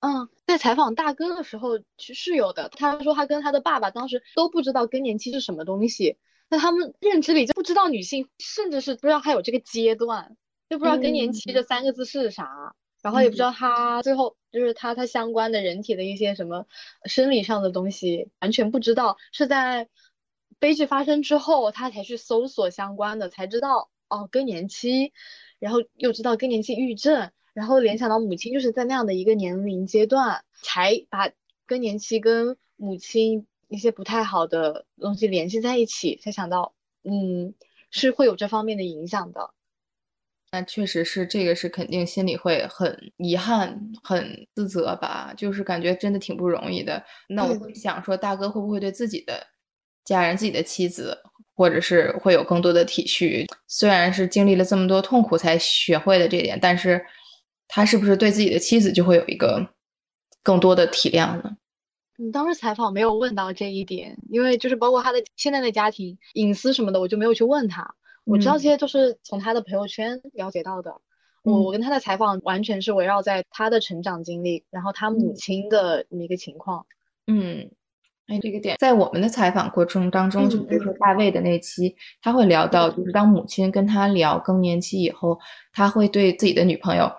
嗯，在采访大哥的时候是有的。他说他跟他的爸爸当时都不知道更年期是什么东西，那他们认知里就不知道女性，甚至是不知道还有这个阶段，就不知道更年期这三个字是啥，然后也不知道他最后就是他他相关的人体的一些什么生理上的东西，完全不知道。是在悲剧发生之后，他才去搜索相关的，才知道哦更年期，然后又知道更年期抑郁症。然后联想到母亲就是在那样的一个年龄阶段，才把更年期跟母亲一些不太好的东西联系在一起，才想到，嗯，是会有这方面的影响的。那确实是，这个是肯定心里会很遗憾、很自责吧，就是感觉真的挺不容易的。那我会想说，大哥会不会对自己的家人、自己的妻子？或者是会有更多的体恤，虽然是经历了这么多痛苦才学会的这点，但是。他是不是对自己的妻子就会有一个更多的体谅呢？你当时采访没有问到这一点，因为就是包括他的现在的家庭隐私什么的，我就没有去问他。我知道这些都是从他的朋友圈了解到的。嗯、我我跟他的采访完全是围绕在他的成长经历，然后他母亲的一个情况。嗯，哎，这个点在我们的采访过程当中，就比如说大卫的那期，他会聊到，就是当母亲跟他聊更年期以后，他会对自己的女朋友。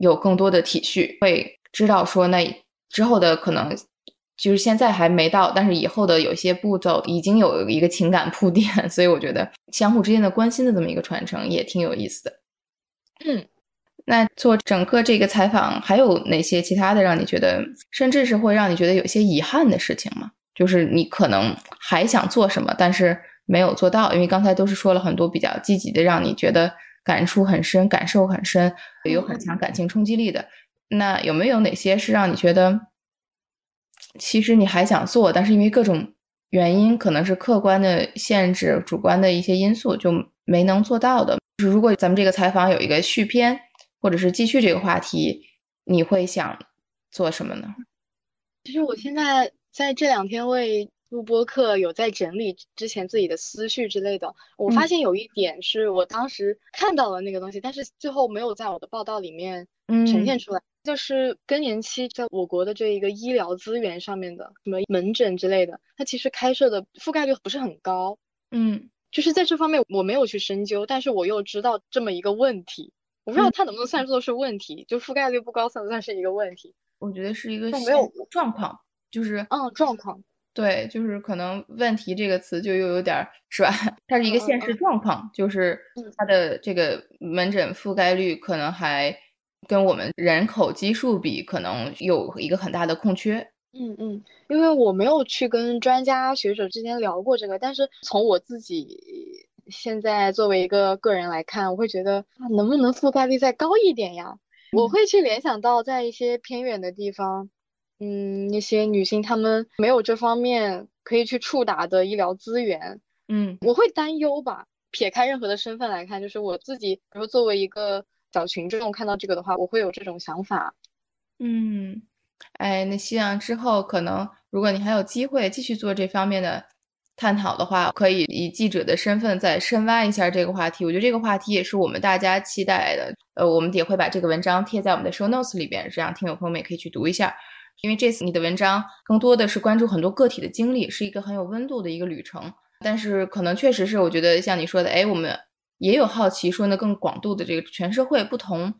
有更多的体恤，会知道说那之后的可能就是现在还没到，但是以后的有些步骤已经有一个情感铺垫，<laughs> 所以我觉得相互之间的关心的这么一个传承也挺有意思的。嗯，那做整个这个采访还有哪些其他的让你觉得，甚至是会让你觉得有些遗憾的事情吗？就是你可能还想做什么，但是没有做到，因为刚才都是说了很多比较积极的，让你觉得。感触很深，感受很深，有很强感情冲击力的。那有没有哪些是让你觉得，其实你还想做，但是因为各种原因，可能是客观的限制、主观的一些因素，就没能做到的？就是如果咱们这个采访有一个续篇，或者是继续这个话题，你会想做什么呢？其实我现在在这两天为。录播课有在整理之前自己的思绪之类的，我发现有一点是我当时看到了那个东西，但是最后没有在我的报道里面呈现出来，就是更年期在我国的这一个医疗资源上面的什么门诊之类的，它其实开设的覆盖率不是很高。嗯，就是在这方面我没有去深究，但是我又知道这么一个问题，我不知道它能不能算作是问题，就覆盖率不高算不算是一个问题？我觉得是一个没有状况，就是嗯状况。对，就是可能“问题”这个词就又有点是吧？<laughs> 它是一个现实状况，就是它的这个门诊覆盖率可能还跟我们人口基数比，可能有一个很大的空缺。嗯嗯，因为我没有去跟专家学者之间聊过这个，但是从我自己现在作为一个个人来看，我会觉得能不能覆盖率再高一点呀？我会去联想到在一些偏远的地方。嗯，那些女性她们没有这方面可以去触达的医疗资源，嗯，我会担忧吧。撇开任何的身份来看，就是我自己，比如作为一个小群众看到这个的话，我会有这种想法。嗯，哎，那希望之后可能，如果你还有机会继续做这方面的探讨的话，可以以记者的身份再深挖一下这个话题。我觉得这个话题也是我们大家期待的。呃，我们也会把这个文章贴在我们的 show notes 里边，这样听友朋友们也可以去读一下。因为这次你的文章更多的是关注很多个体的经历，是一个很有温度的一个旅程。但是可能确实是，我觉得像你说的，哎，我们也有好奇，说呢更广度的这个全社会不同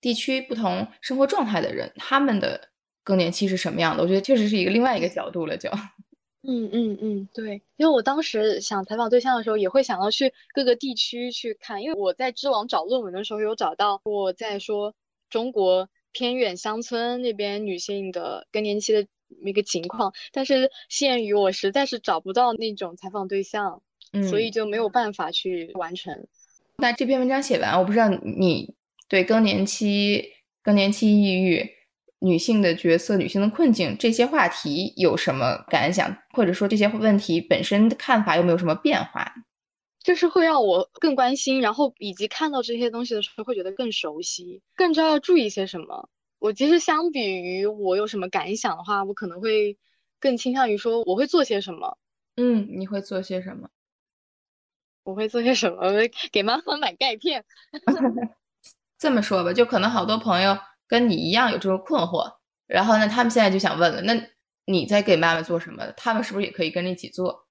地区、不同生活状态的人，他们的更年期是什么样的？我觉得确实是一个另外一个角度了，就。<laughs> 嗯嗯嗯，对，因为我当时想采访对象的时候，也会想要去各个地区去看，因为我在知网找论文的时候有找到我在说中国偏远乡村那边女性的更年期的一个情况，但是限于我实在是找不到那种采访对象，所以就没有办法去完成。那这篇文章写完，我不知道你对更年期、更年期抑郁。女性的角色、女性的困境这些话题有什么感想，或者说这些问题本身的看法有没有什么变化？就是会让我更关心，然后以及看到这些东西的时候会觉得更熟悉，更知道要注意些什么。我其实相比于我有什么感想的话，我可能会更倾向于说我会做些什么。嗯，你会做些什么？我会做些什么？给妈妈买钙片。<laughs> 这么说吧，就可能好多朋友。跟你一样有这种困惑，然后呢，他们现在就想问了，那你在给妈妈做什么？他们是不是也可以跟着一起做？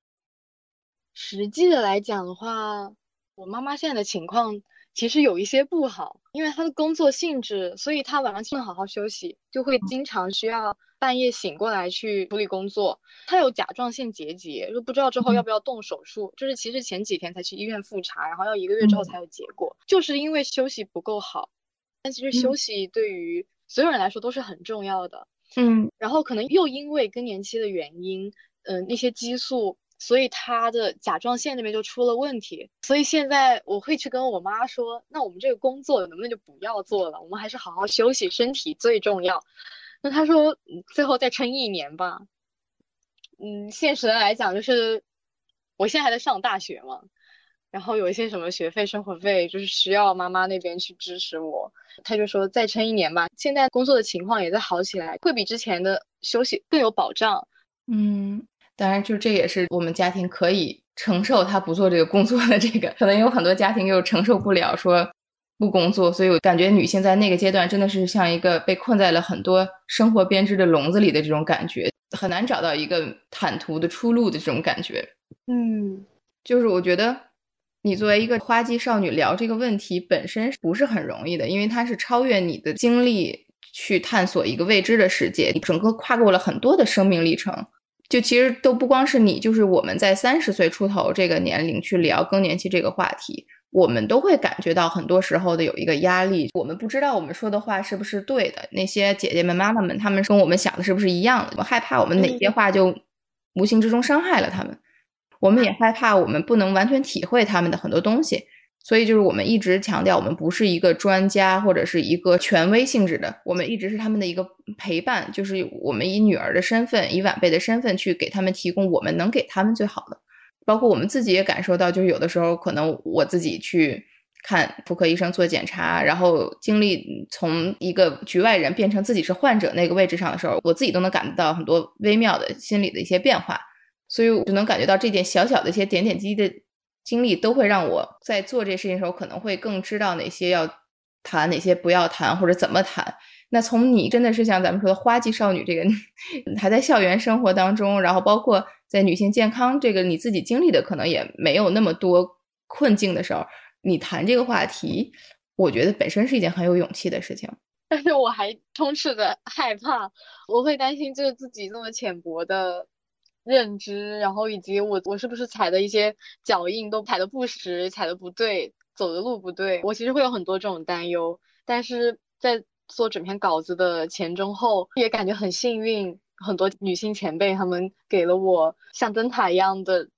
实际的来讲的话，我妈妈现在的情况其实有一些不好，因为她的工作性质，所以她晚上不能好好休息，就会经常需要半夜醒过来去处理工作。她有甲状腺结节，就不知道之后要不要动手术。就是其实前几天才去医院复查，然后要一个月之后才有结果，就是因为休息不够好。但其实休息对于所有人来说都是很重要的，嗯，然后可能又因为更年期的原因，嗯，那些激素，所以他的甲状腺那边就出了问题，所以现在我会去跟我妈说，那我们这个工作能不能就不要做了，我们还是好好休息，身体最重要。那他说，最后再撑一年吧。嗯，现实的来讲，就是我现在还在上大学嘛。然后有一些什么学费、生活费，就是需要妈妈那边去支持我。他就说再撑一年吧。现在工作的情况也在好起来，会比之前的休息更有保障。嗯，当然，就这也是我们家庭可以承受他不做这个工作的这个，可能有很多家庭又承受不了说不工作。所以我感觉女性在那个阶段真的是像一个被困在了很多生活编织的笼子里的这种感觉，很难找到一个坦途的出路的这种感觉。嗯，就是我觉得。你作为一个花季少女聊这个问题本身不是很容易的，因为它是超越你的经历去探索一个未知的世界，你整个跨过了很多的生命历程。就其实都不光是你，就是我们在三十岁出头这个年龄去聊更年期这个话题，我们都会感觉到很多时候的有一个压力。我们不知道我们说的话是不是对的，那些姐姐们、妈妈们，她们跟我们想的是不是一样的？我害怕我们哪些话就无形之中伤害了他们。我们也害怕，我们不能完全体会他们的很多东西，所以就是我们一直强调，我们不是一个专家或者是一个权威性质的，我们一直是他们的一个陪伴，就是我们以女儿的身份，以晚辈的身份去给他们提供我们能给他们最好的。包括我们自己也感受到，就是有的时候可能我自己去看妇科医生做检查，然后经历从一个局外人变成自己是患者那个位置上的时候，我自己都能感觉到很多微妙的心理的一些变化。所以我就能感觉到这点小小的一些点点滴滴的经历，都会让我在做这事情的时候，可能会更知道哪些要谈，哪些不要谈，或者怎么谈。那从你真的是像咱们说的花季少女这个，<laughs> 还在校园生活当中，然后包括在女性健康这个你自己经历的可能也没有那么多困境的时候，你谈这个话题，我觉得本身是一件很有勇气的事情。<laughs> 但是我还充斥着害怕，我会担心就是自己那么浅薄的。认知，然后以及我我是不是踩的一些脚印都踩的不实，踩的不对，走的路不对，我其实会有很多这种担忧。但是在做整篇稿子的前中后，也感觉很幸运，很多女性前辈她们给了我像灯塔一样的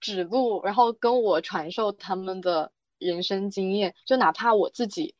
指路，然后跟我传授他们的人生经验，就哪怕我自己。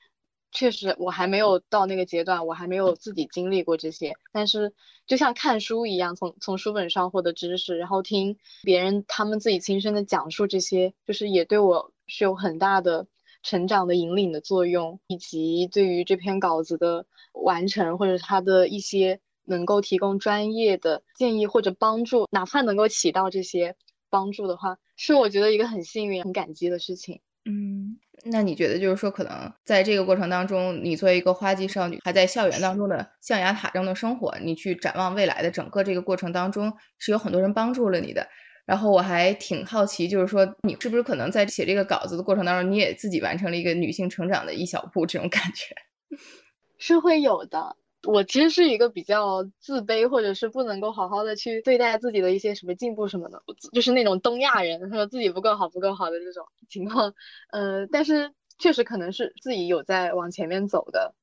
确实，我还没有到那个阶段，我还没有自己经历过这些。但是，就像看书一样，从从书本上获得知识，然后听别人他们自己亲身的讲述这些，就是也对我是有很大的成长的引领的作用，以及对于这篇稿子的完成或者它的一些能够提供专业的建议或者帮助，哪怕能够起到这些。帮助的话，是我觉得一个很幸运、很感激的事情。嗯，那你觉得就是说，可能在这个过程当中，你作为一个花季少女，还在校园当中的象牙塔中的生活，你去展望未来的整个这个过程当中，是有很多人帮助了你的。然后我还挺好奇，就是说，你是不是可能在写这个稿子的过程当中，你也自己完成了一个女性成长的一小步，这种感觉？<laughs> 是会有的。我其实是一个比较自卑，或者是不能够好好的去对待自己的一些什么进步什么的，就是那种东亚人说自己不够好、不够好的这种情况。呃，但是确实可能是自己有在往前面走的。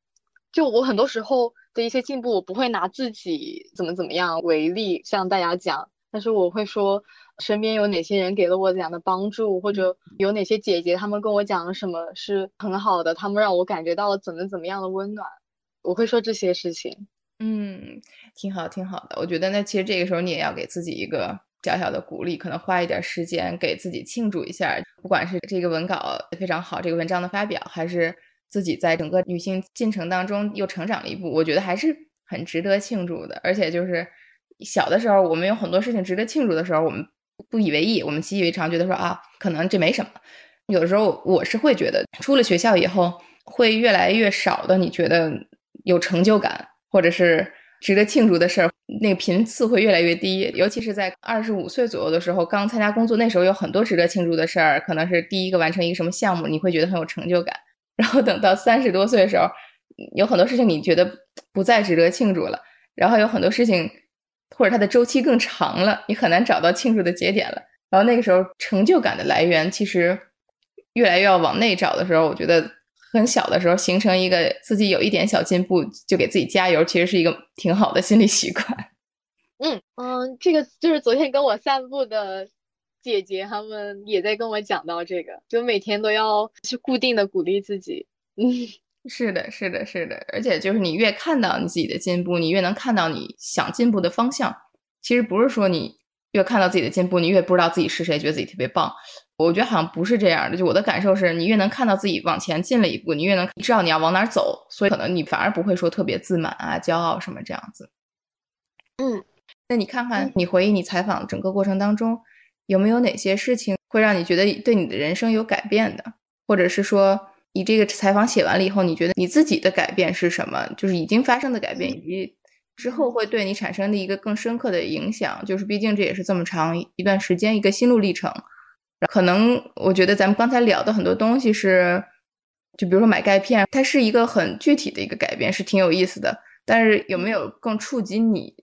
就我很多时候的一些进步，我不会拿自己怎么怎么样为例向大家讲，但是我会说身边有哪些人给了我怎样的帮助，或者有哪些姐姐她们跟我讲了什么是很好的，她们让我感觉到了怎么怎么样的温暖。我会说这些事情，嗯，挺好，挺好的。我觉得那其实这个时候你也要给自己一个小小的鼓励，可能花一点时间给自己庆祝一下。不管是这个文稿非常好，这个文章的发表，还是自己在整个女性进程当中又成长了一步，我觉得还是很值得庆祝的。而且就是小的时候，我们有很多事情值得庆祝的时候，我们不以为意，我们习以为常，觉得说啊，可能这没什么。有的时候我是会觉得，出了学校以后，会越来越少的，你觉得？有成就感，或者是值得庆祝的事儿，那个频次会越来越低。尤其是在二十五岁左右的时候，刚参加工作，那时候有很多值得庆祝的事儿，可能是第一个完成一个什么项目，你会觉得很有成就感。然后等到三十多岁的时候，有很多事情你觉得不再值得庆祝了。然后有很多事情，或者它的周期更长了，你很难找到庆祝的节点了。然后那个时候，成就感的来源其实越来越要往内找的时候，我觉得。很小的时候形成一个自己有一点小进步就给自己加油，其实是一个挺好的心理习惯。<laughs> 嗯嗯，这个就是昨天跟我散步的姐姐她们也在跟我讲到这个，就每天都要去固定的鼓励自己。<laughs> 嗯，是的，是的，是的，而且就是你越看到你自己的进步，你越能看到你想进步的方向。其实不是说你越看到自己的进步，你越不知道自己是谁，觉得自己特别棒。我觉得好像不是这样的，就我的感受是，你越能看到自己往前进了一步，你越能知道你要往哪走，所以可能你反而不会说特别自满啊、骄傲什么这样子。嗯，那你看看，你回忆你采访整个过程当中，有没有哪些事情会让你觉得对你的人生有改变的，或者是说你这个采访写完了以后，你觉得你自己的改变是什么？就是已经发生的改变，以及之后会对你产生的一个更深刻的影响。就是毕竟这也是这么长一段时间一个心路历程。可能我觉得咱们刚才聊的很多东西是，就比如说买钙片，它是一个很具体的一个改变，是挺有意思的。但是有没有更触及你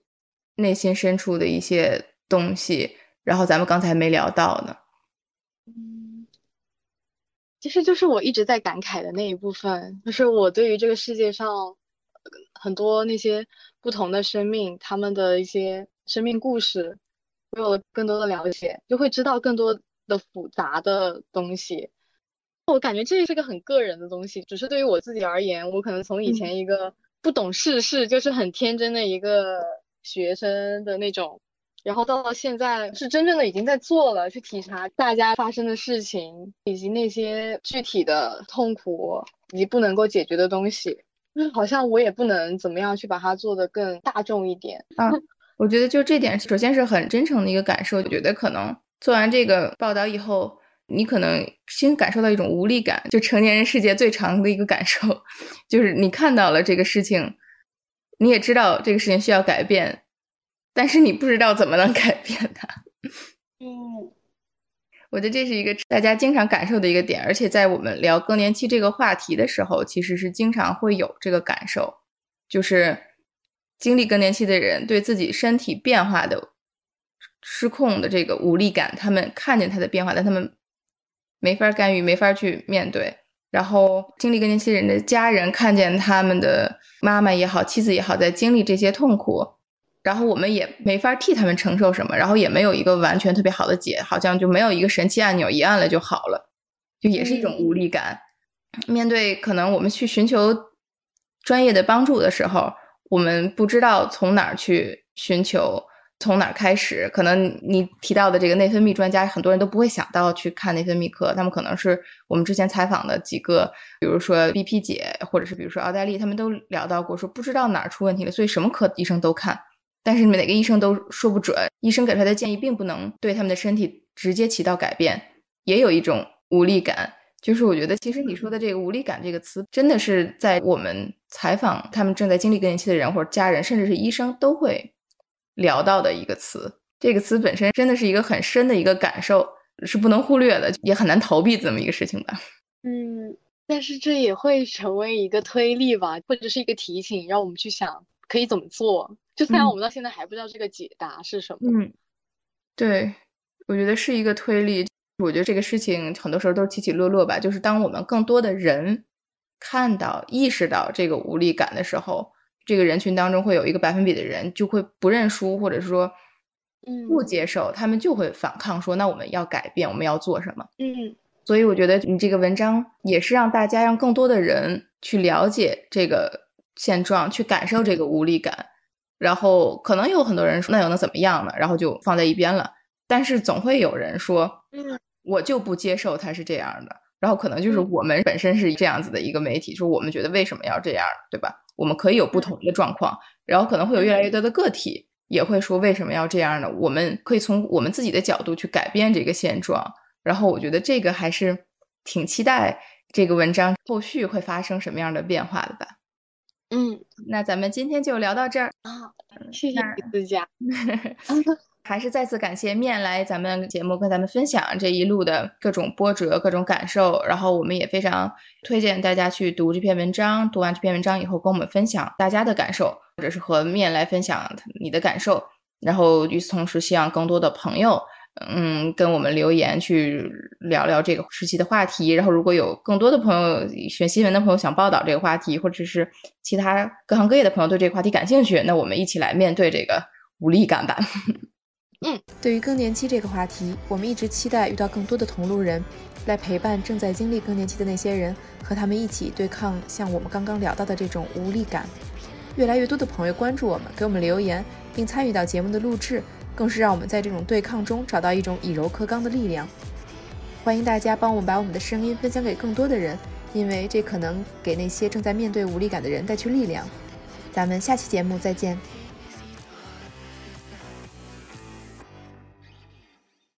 内心深处的一些东西？然后咱们刚才没聊到呢？嗯，其实就是我一直在感慨的那一部分，就是我对于这个世界上很多那些不同的生命，他们的一些生命故事，我有了更多的了解，就会知道更多。的复杂的东西，我感觉这是个很个人的东西。只是对于我自己而言，我可能从以前一个不懂世事，就是很天真的一个学生的那种，然后到了现在是真正的已经在做了，去体察大家发生的事情，以及那些具体的痛苦以及不能够解决的东西，好像我也不能怎么样去把它做得更大众一点啊。我觉得就这点，首先是很真诚的一个感受。我觉得可能。做完这个报道以后，你可能先感受到一种无力感，就成年人世界最长的一个感受，<laughs> 就是你看到了这个事情，你也知道这个事情需要改变，但是你不知道怎么能 <laughs> 改变它。嗯，我觉得这是一个大家经常感受的一个点，而且在我们聊更年期这个话题的时候，其实是经常会有这个感受，就是经历更年期的人对自己身体变化的。失控的这个无力感，他们看见他的变化，但他们没法干预，没法去面对。然后经历更年期人的家人看见他们的妈妈也好，妻子也好，在经历这些痛苦，然后我们也没法替他们承受什么，然后也没有一个完全特别好的解，好像就没有一个神奇按钮，一按了就好了，就也是一种无力感。面对可能我们去寻求专业的帮助的时候，我们不知道从哪儿去寻求。从哪开始？可能你提到的这个内分泌专家，很多人都不会想到去看内分泌科。他们可能是我们之前采访的几个，比如说 BP 姐，或者是比如说奥黛丽，他们都聊到过，说不知道哪儿出问题了，所以什么科医生都看。但是哪个医生都说不准，医生给出来的建议并不能对他们的身体直接起到改变，也有一种无力感。就是我觉得，其实你说的这个“无力感”这个词，真的是在我们采访他们正在经历更年期的人或者家人，甚至是医生都会聊到的一个词。这个词本身真的是一个很深的一个感受，是不能忽略的，也很难逃避这么一个事情吧。嗯，但是这也会成为一个推力吧，或者是一个提醒，让我们去想可以怎么做。就虽然我们到现在还不知道这个解答是什么。嗯，对，我觉得是一个推力。我觉得这个事情很多时候都是起起落落吧。就是当我们更多的人看到、意识到这个无力感的时候，这个人群当中会有一个百分比的人就会不认输，或者是说，嗯，不接受，他们就会反抗，说那我们要改变，我们要做什么？嗯，所以我觉得你这个文章也是让大家让更多的人去了解这个现状，去感受这个无力感。然后可能有很多人说那又能怎么样呢？然后就放在一边了。但是总会有人说，嗯。我就不接受他是这样的，然后可能就是我们本身是这样子的一个媒体，说我们觉得为什么要这样，对吧？我们可以有不同的状况，然后可能会有越来越多的个体也会说为什么要这样呢？我们可以从我们自己的角度去改变这个现状，然后我觉得这个还是挺期待这个文章后续会发生什么样的变化的吧。嗯，那咱们今天就聊到这儿啊，谢谢李思佳。<laughs> 还是再次感谢面来咱们节目跟咱们分享这一路的各种波折、各种感受，然后我们也非常推荐大家去读这篇文章。读完这篇文章以后，跟我们分享大家的感受，或者是和面来分享你的感受。然后与此同时，希望更多的朋友，嗯，跟我们留言去聊聊这个时期的话题。然后如果有更多的朋友选新闻的朋友想报道这个话题，或者是其他各行各业的朋友对这个话题感兴趣，那我们一起来面对这个无力感吧。嗯，对于更年期这个话题，我们一直期待遇到更多的同路人，来陪伴正在经历更年期的那些人，和他们一起对抗像我们刚刚聊到的这种无力感。越来越多的朋友关注我们，给我们留言，并参与到节目的录制，更是让我们在这种对抗中找到一种以柔克刚的力量。欢迎大家帮我们把我们的声音分享给更多的人，因为这可能给那些正在面对无力感的人带去力量。咱们下期节目再见。